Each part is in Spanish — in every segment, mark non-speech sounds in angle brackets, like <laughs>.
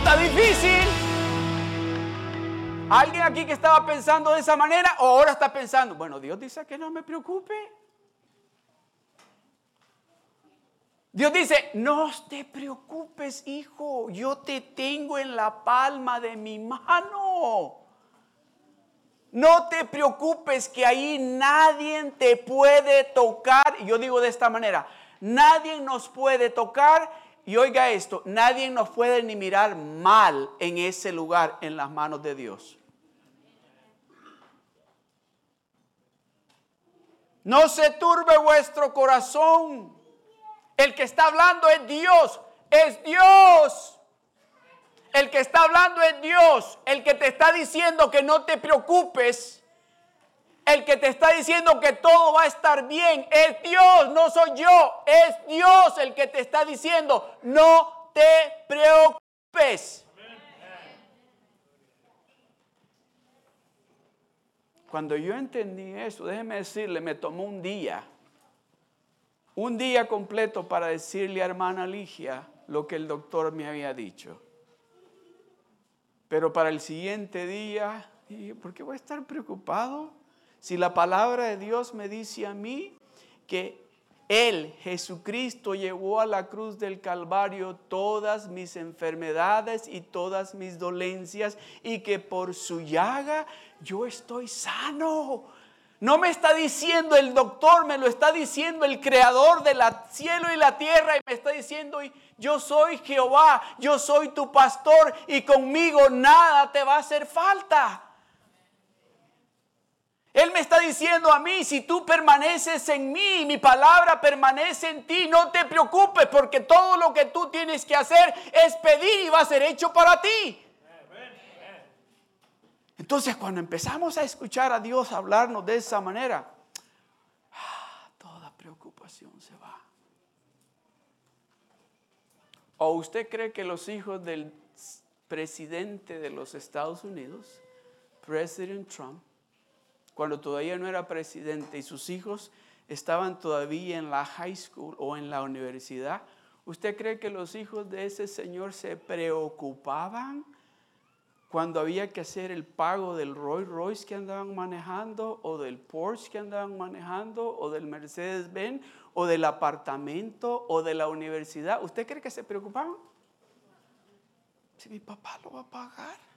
está difícil. ¿Alguien aquí que estaba pensando de esa manera o ahora está pensando, bueno, Dios dice que no me preocupe? Dios dice, no te preocupes, hijo, yo te tengo en la palma de mi mano. No te preocupes que ahí nadie te puede tocar. Yo digo de esta manera, nadie nos puede tocar. Y oiga esto, nadie nos puede ni mirar mal en ese lugar en las manos de Dios. No se turbe vuestro corazón. El que está hablando es Dios. Es Dios. El que está hablando es Dios. El que te está diciendo que no te preocupes. El que te está diciendo que todo va a estar bien. Es Dios, no soy yo. Es Dios el que te está diciendo no te preocupes. Cuando yo entendí eso, déjeme decirle, me tomó un día, un día completo para decirle a hermana Ligia lo que el doctor me había dicho. Pero para el siguiente día, ¿por qué voy a estar preocupado? Si la palabra de Dios me dice a mí que Él, Jesucristo, llevó a la cruz del Calvario todas mis enfermedades y todas mis dolencias y que por su llaga yo estoy sano. No me está diciendo el doctor, me lo está diciendo el creador del cielo y la tierra y me está diciendo, yo soy Jehová, yo soy tu pastor y conmigo nada te va a hacer falta. Él me está diciendo a mí, si tú permaneces en mí, mi palabra permanece en ti, no te preocupes porque todo lo que tú tienes que hacer es pedir y va a ser hecho para ti. Entonces cuando empezamos a escuchar a Dios hablarnos de esa manera, ah, toda preocupación se va. ¿O usted cree que los hijos del presidente de los Estados Unidos, President Trump, cuando todavía no era presidente y sus hijos estaban todavía en la high school o en la universidad, ¿usted cree que los hijos de ese señor se preocupaban cuando había que hacer el pago del Rolls Royce que andaban manejando, o del Porsche que andaban manejando, o del Mercedes-Benz, o del apartamento, o de la universidad, ¿usted cree que se preocupaban? Si mi papá lo va a pagar.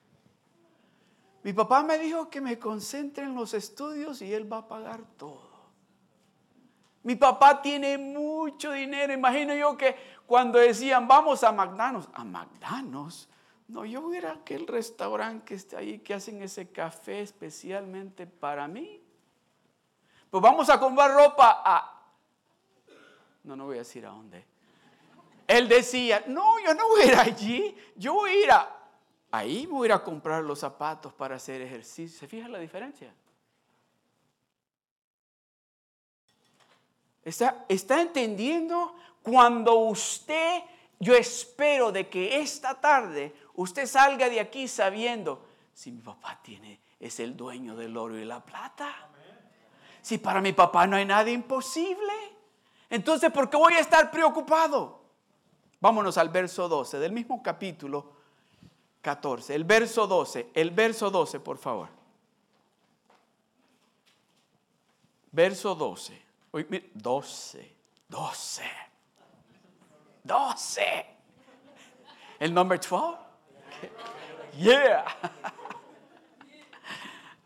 Mi papá me dijo que me concentre en los estudios y él va a pagar todo. Mi papá tiene mucho dinero. Imagino yo que cuando decían, vamos a McDonald's, a McDonald's, no, yo voy a ir a aquel restaurante que está ahí, que hacen ese café especialmente para mí. Pues vamos a comprar ropa a... No, no voy a decir a dónde. Él decía, no, yo no voy a ir allí, yo voy a ir a... Ahí voy a ir a comprar los zapatos para hacer ejercicio. ¿Se fija la diferencia? ¿Está, está entendiendo? Cuando usted, yo espero de que esta tarde usted salga de aquí sabiendo, si mi papá tiene, es el dueño del oro y la plata. Si para mi papá no hay nada imposible, entonces ¿por qué voy a estar preocupado? Vámonos al verso 12 del mismo capítulo 14. El verso 12, el verso 12, por favor. Verso 12. 12, 12, 12. El número 12. Yeah.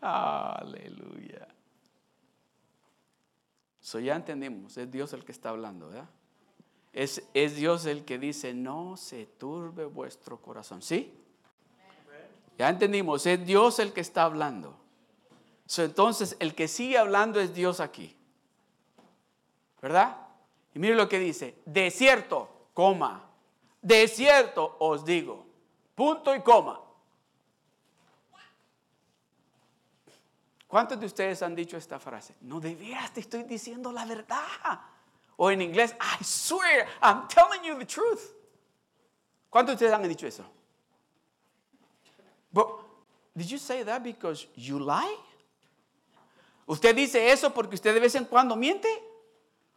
<laughs> Aleluya. So ya entendimos, es Dios el que está hablando, ¿verdad? Es, es Dios el que dice, no se turbe vuestro corazón. ¿Sí? Ya entendimos, es Dios el que está hablando. Entonces, el que sigue hablando es Dios aquí. ¿Verdad? Y mire lo que dice, de cierto, coma, de cierto os digo. Punto y coma. ¿Cuántos de ustedes han dicho esta frase? No de te estoy diciendo la verdad. O en inglés, I swear, I'm telling you the truth. ¿Cuántos de ustedes han dicho eso? But, did you say that because you lie? ¿Usted dice eso porque usted de vez en cuando miente?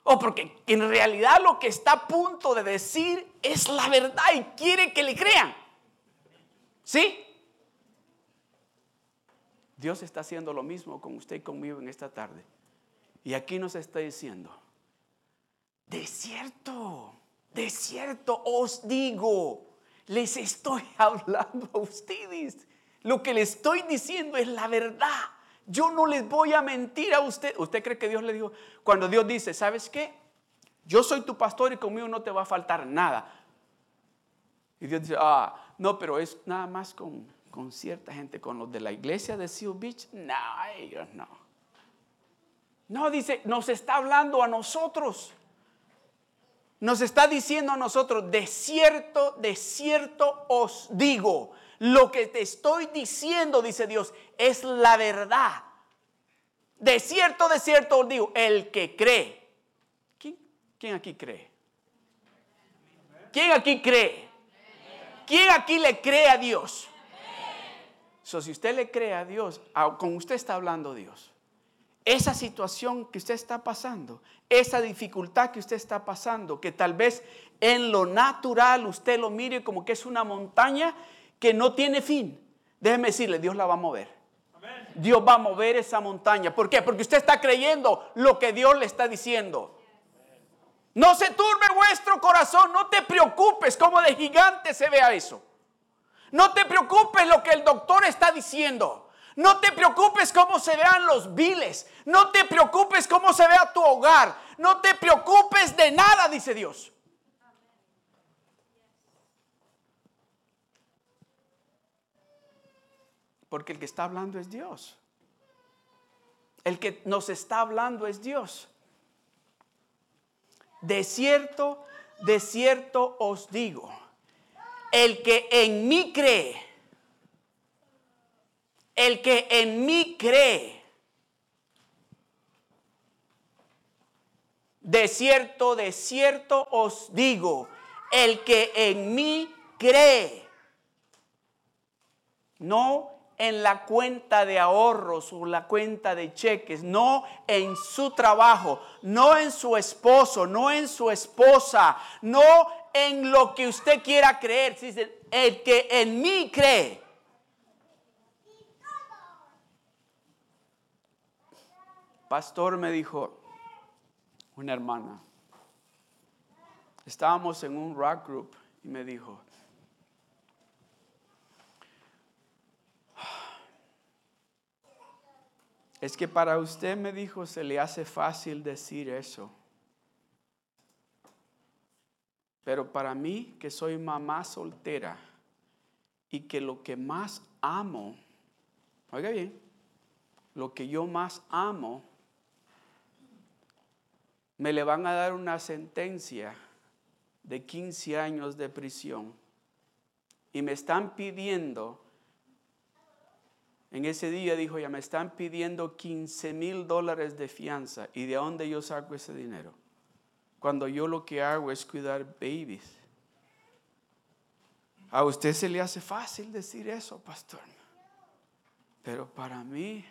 O porque en realidad lo que está a punto de decir es la verdad y quiere que le crean. ¿Sí? Dios está haciendo lo mismo con usted y conmigo en esta tarde. Y aquí nos está diciendo, de cierto, de cierto os digo, les estoy <laughs> hablando a ustedes. Lo que les estoy diciendo es la verdad. Yo no les voy a mentir a usted. ¿Usted cree que Dios le dijo? Cuando Dios dice, ¿sabes qué? Yo soy tu pastor y conmigo no te va a faltar nada. Y Dios dice, ah, no, pero es nada más con, con cierta gente, con los de la iglesia de Seal Beach. No, ellos no. No, dice, nos está hablando a nosotros. Nos está diciendo a nosotros, de cierto, de cierto os digo, lo que te estoy diciendo, dice Dios, es la verdad. De cierto, de cierto os digo, el que cree. ¿Quién, aquí cree? ¿Quién aquí cree? ¿Quién aquí le cree a Dios? So, si usted le cree a Dios, con usted está hablando Dios. Esa situación que usted está pasando, esa dificultad que usted está pasando, que tal vez en lo natural usted lo mire como que es una montaña, que no tiene fin, déjeme decirle, Dios la va a mover. Dios va a mover esa montaña. ¿Por qué? Porque usted está creyendo lo que Dios le está diciendo. No se turbe vuestro corazón, no te preocupes como de gigante se vea eso. No te preocupes lo que el doctor está diciendo. No te preocupes cómo se vean los viles. No te preocupes cómo se vea tu hogar. No te preocupes de nada, dice Dios. Porque el que está hablando es Dios. El que nos está hablando es Dios. De cierto, de cierto os digo, el que en mí cree, el que en mí cree, de cierto, de cierto os digo, el que en mí cree, no en la cuenta de ahorros o la cuenta de cheques, no en su trabajo, no en su esposo, no en su esposa, no en lo que usted quiera creer. El que en mí cree. Pastor me dijo, una hermana, estábamos en un rock group y me dijo, Es que para usted, me dijo, se le hace fácil decir eso. Pero para mí, que soy mamá soltera y que lo que más amo, oiga bien, lo que yo más amo, me le van a dar una sentencia de 15 años de prisión y me están pidiendo en ese día dijo, ya me están pidiendo 15 mil dólares de fianza. ¿Y de dónde yo saco ese dinero? Cuando yo lo que hago es cuidar babies. A usted se le hace fácil decir eso, pastor. Pero para mí,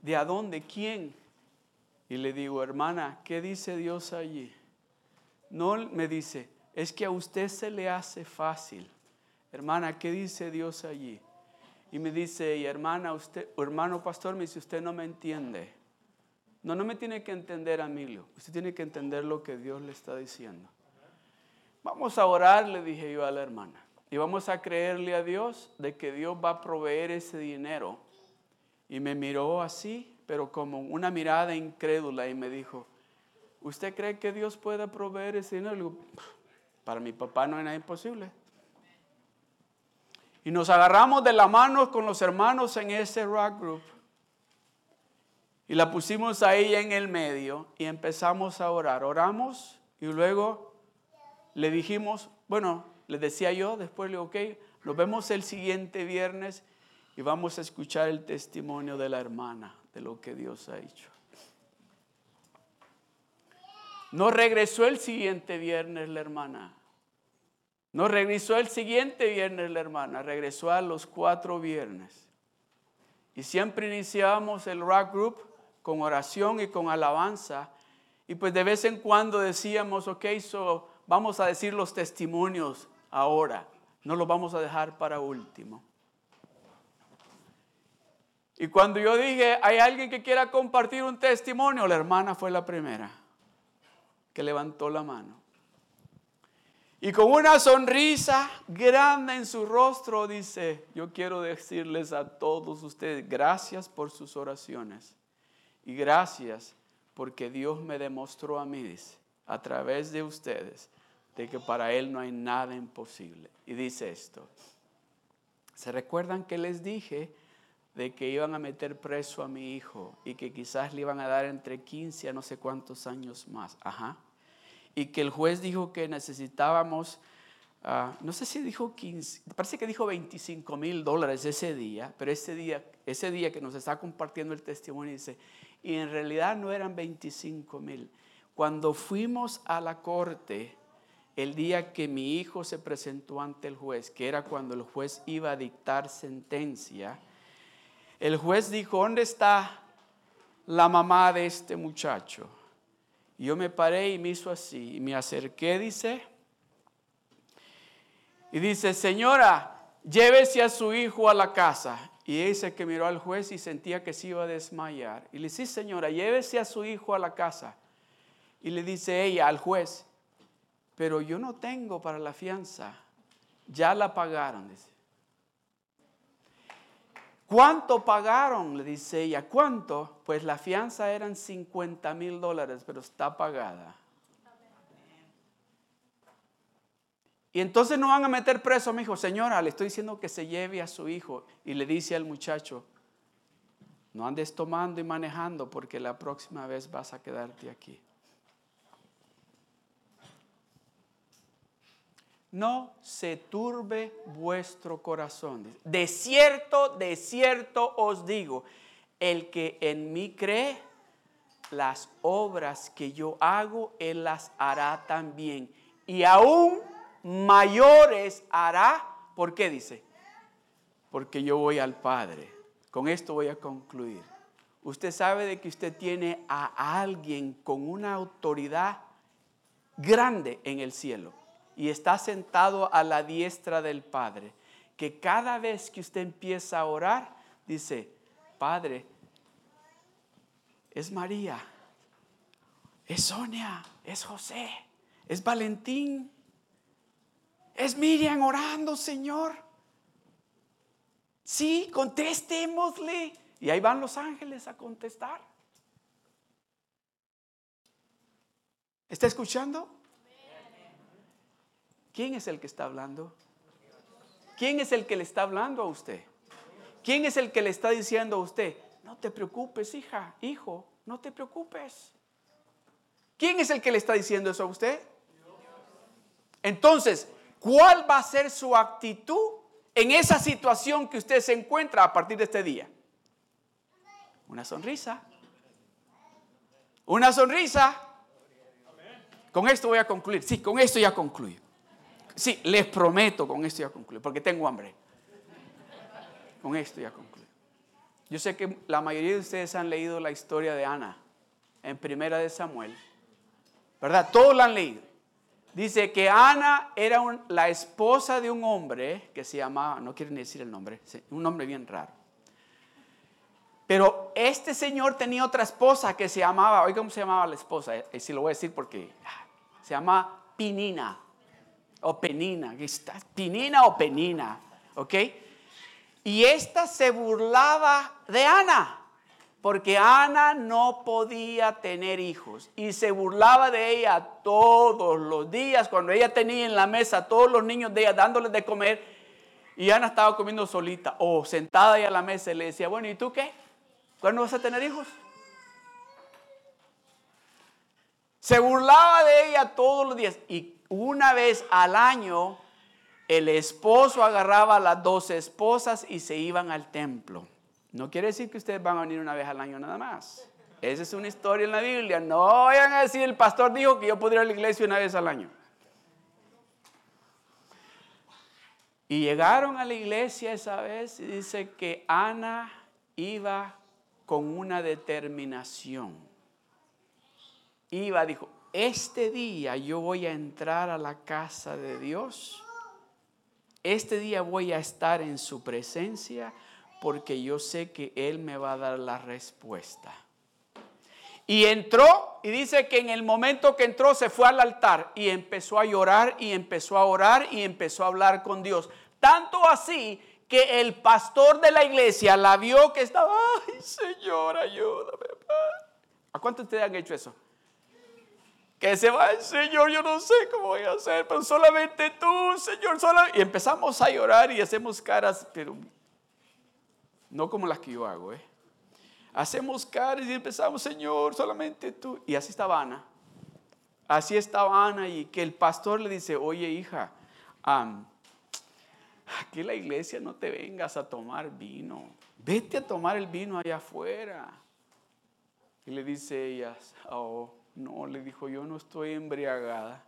¿de a dónde? ¿Quién? Y le digo, hermana, ¿qué dice Dios allí? No me dice, es que a usted se le hace fácil. Hermana, ¿qué dice Dios allí? y me dice, y hermana, usted, hermano pastor, me dice, usted no me entiende. No, no me tiene que entender, Emilio. Usted tiene que entender lo que Dios le está diciendo. Vamos a orar, le dije yo a la hermana. Y vamos a creerle a Dios de que Dios va a proveer ese dinero. Y me miró así, pero como una mirada incrédula y me dijo, ¿usted cree que Dios puede proveer ese dinero? para mi papá no nada imposible. Y nos agarramos de la mano con los hermanos en ese rock group. Y la pusimos a ella en el medio y empezamos a orar. Oramos y luego le dijimos, bueno, le decía yo, después le digo, ok, nos vemos el siguiente viernes y vamos a escuchar el testimonio de la hermana de lo que Dios ha hecho. No regresó el siguiente viernes la hermana. No regresó el siguiente viernes la hermana, regresó a los cuatro viernes. Y siempre iniciábamos el rock group con oración y con alabanza. Y pues de vez en cuando decíamos, ok, so vamos a decir los testimonios ahora, no los vamos a dejar para último. Y cuando yo dije, hay alguien que quiera compartir un testimonio, la hermana fue la primera que levantó la mano. Y con una sonrisa grande en su rostro dice, yo quiero decirles a todos ustedes, gracias por sus oraciones. Y gracias porque Dios me demostró a mí, a través de ustedes, de que para Él no hay nada imposible. Y dice esto, ¿se recuerdan que les dije de que iban a meter preso a mi hijo y que quizás le iban a dar entre 15 a no sé cuántos años más? Ajá y que el juez dijo que necesitábamos, ah, no sé si dijo 15, parece que dijo 25 mil dólares ese día, pero ese día, ese día que nos está compartiendo el testimonio dice, y en realidad no eran 25 mil. Cuando fuimos a la corte, el día que mi hijo se presentó ante el juez, que era cuando el juez iba a dictar sentencia, el juez dijo, ¿dónde está la mamá de este muchacho? yo me paré y me hizo así. Y me acerqué, dice. Y dice, señora, llévese a su hijo a la casa. Y dice que miró al juez y sentía que se iba a desmayar. Y le dice, señora, llévese a su hijo a la casa. Y le dice ella al juez, pero yo no tengo para la fianza. Ya la pagaron, dice. ¿Cuánto pagaron? Le dice ella. ¿Cuánto? Pues la fianza eran 50 mil dólares, pero está pagada. Y entonces no van a meter preso a mi hijo. Señora, le estoy diciendo que se lleve a su hijo. Y le dice al muchacho, no andes tomando y manejando porque la próxima vez vas a quedarte aquí. No se turbe vuestro corazón. De cierto, de cierto os digo, el que en mí cree, las obras que yo hago, él las hará también. Y aún mayores hará. ¿Por qué dice? Porque yo voy al Padre. Con esto voy a concluir. Usted sabe de que usted tiene a alguien con una autoridad grande en el cielo y está sentado a la diestra del Padre, que cada vez que usted empieza a orar, dice, Padre, es María, es Sonia, es José, es Valentín, es Miriam orando, Señor. Sí, contestémosle. Y ahí van los ángeles a contestar. ¿Está escuchando? ¿Quién es el que está hablando? ¿Quién es el que le está hablando a usted? ¿Quién es el que le está diciendo a usted? No te preocupes, hija, hijo, no te preocupes. ¿Quién es el que le está diciendo eso a usted? Entonces, ¿cuál va a ser su actitud en esa situación que usted se encuentra a partir de este día? Una sonrisa. Una sonrisa. Con esto voy a concluir. Sí, con esto ya concluyo. Sí, les prometo, con esto ya concluyo, porque tengo hambre. Con esto ya concluyo. Yo sé que la mayoría de ustedes han leído la historia de Ana en Primera de Samuel. ¿Verdad? Todos la han leído. Dice que Ana era la esposa de un hombre que se llamaba, no quiero ni decir el nombre, un nombre bien raro. Pero este señor tenía otra esposa que se llamaba, oiga cómo se llamaba la esposa, y si lo voy a decir porque ah, se llama Pinina o Penina, Pinina o Penina, ¿ok? Y esta se burlaba de Ana, porque Ana no podía tener hijos y se burlaba de ella todos los días, cuando ella tenía en la mesa todos los niños de ella dándoles de comer y Ana estaba comiendo solita o sentada ahí a la mesa y le decía, bueno, ¿y tú qué? ¿Cuándo vas a tener hijos? Se burlaba de ella todos los días y una vez al año el esposo agarraba a las dos esposas y se iban al templo. No quiere decir que ustedes van a venir una vez al año nada más. Esa es una historia en la Biblia. No vayan a decir, el pastor dijo que yo podría ir a la iglesia una vez al año. Y llegaron a la iglesia esa vez y dice que Ana iba con una determinación. iba, dijo, este día yo voy a entrar a la casa de Dios. Este día voy a estar en su presencia porque yo sé que Él me va a dar la respuesta. Y entró y dice que en el momento que entró se fue al altar y empezó a llorar y empezó a orar y empezó a hablar con Dios. Tanto así que el pastor de la iglesia la vio que estaba, ay Señor, ayúdame. ¿A cuántos ustedes han hecho eso? Que se va Señor, yo no sé cómo voy a hacer, pero solamente tú, Señor, solamente. Y empezamos a llorar y hacemos caras, pero no como las que yo hago, ¿eh? Hacemos caras y empezamos, Señor, solamente tú. Y así estaba Ana. Así estaba Ana y que el pastor le dice, oye hija, aquí en la iglesia no te vengas a tomar vino. Vete a tomar el vino allá afuera. Y le dice ella, oh, no, le dijo, yo no estoy embriagada.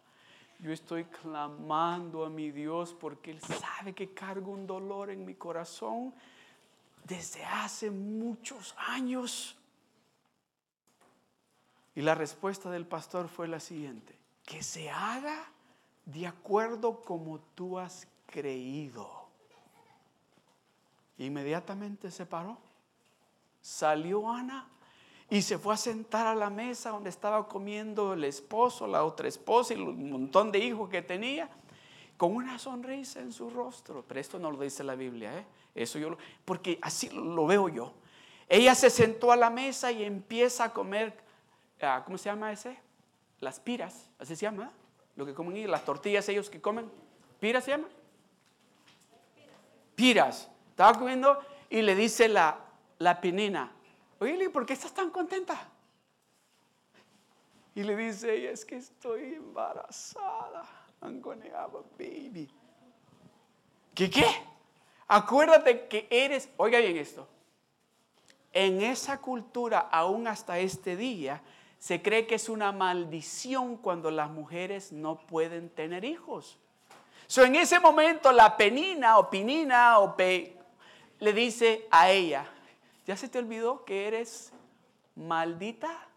Yo estoy clamando a mi Dios porque Él sabe que cargo un dolor en mi corazón desde hace muchos años. Y la respuesta del pastor fue la siguiente, que se haga de acuerdo como tú has creído. Inmediatamente se paró, salió Ana y se fue a sentar a la mesa donde estaba comiendo el esposo, la otra esposa y un montón de hijos que tenía, con una sonrisa en su rostro. Pero esto no lo dice la Biblia, ¿eh? Eso yo, porque así lo veo yo. Ella se sentó a la mesa y empieza a comer, ah, ¿cómo se llama ese? Las piras, así se llama, lo que comen las tortillas ellos que comen. ¿Piras se llama? Piras. Estaba comiendo y le dice la, la pinina, ¿por qué estás tan contenta? Y le dice ella, es que estoy embarazada. I'm gonna have a baby. ¿Qué qué? Acuérdate que eres, oiga bien esto, en esa cultura, aún hasta este día, se cree que es una maldición cuando las mujeres no pueden tener hijos. So, en ese momento la penina o pinina o pe, le dice a ella, ¿ya se te olvidó que eres maldita?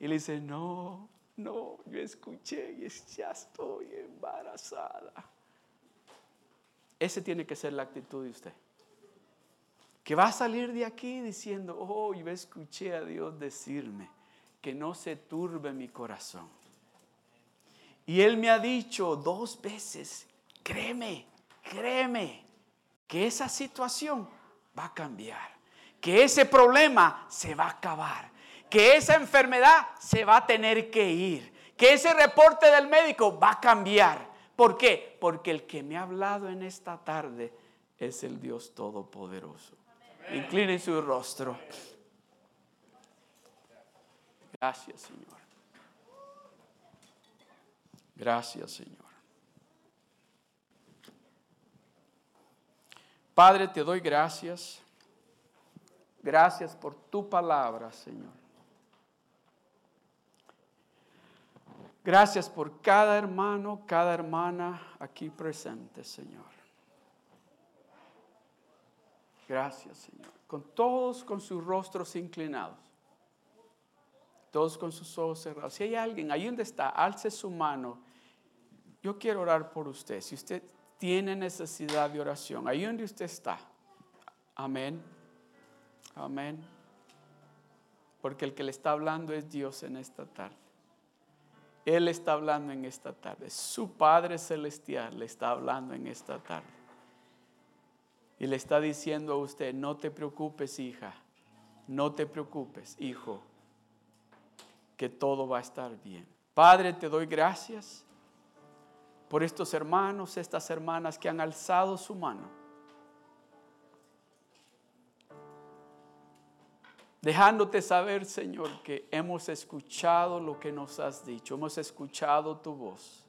Y le dice, no, no, yo escuché y ya estoy embarazada. Ese tiene que ser la actitud de usted. Que va a salir de aquí diciendo, oh, yo escuché a Dios decirme que no se turbe mi corazón. Y Él me ha dicho dos veces, créeme, créeme, que esa situación va a cambiar, que ese problema se va a acabar, que esa enfermedad se va a tener que ir, que ese reporte del médico va a cambiar ¿Por qué? Porque el que me ha hablado en esta tarde es el Dios Todopoderoso. Incline su rostro. Gracias, Señor. Gracias, Señor. Padre, te doy gracias. Gracias por tu palabra, Señor. Gracias por cada hermano, cada hermana aquí presente, Señor. Gracias, Señor. Con todos con sus rostros inclinados. Todos con sus ojos cerrados. Si hay alguien ahí donde está, alce su mano. Yo quiero orar por usted. Si usted tiene necesidad de oración, ahí donde usted está. Amén. Amén. Porque el que le está hablando es Dios en esta tarde. Él está hablando en esta tarde. Su Padre Celestial le está hablando en esta tarde. Y le está diciendo a usted, no te preocupes hija, no te preocupes hijo, que todo va a estar bien. Padre, te doy gracias por estos hermanos, estas hermanas que han alzado su mano dejándote saber, Señor, que hemos escuchado lo que nos has dicho, hemos escuchado tu voz.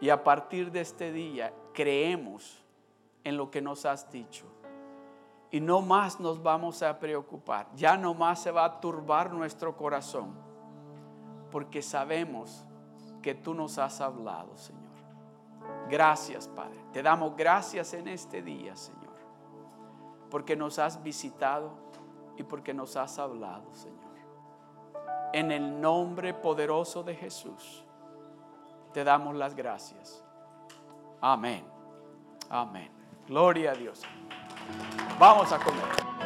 Y a partir de este día creemos en lo que nos has dicho. Y no más nos vamos a preocupar, ya no más se va a turbar nuestro corazón, porque sabemos que tú nos has hablado, Señor. Gracias, Padre. Te damos gracias en este día, Señor, porque nos has visitado y porque nos has hablado, Señor. En el nombre poderoso de Jesús, te damos las gracias. Amén. Amén. Gloria a Dios. Vamos a comer.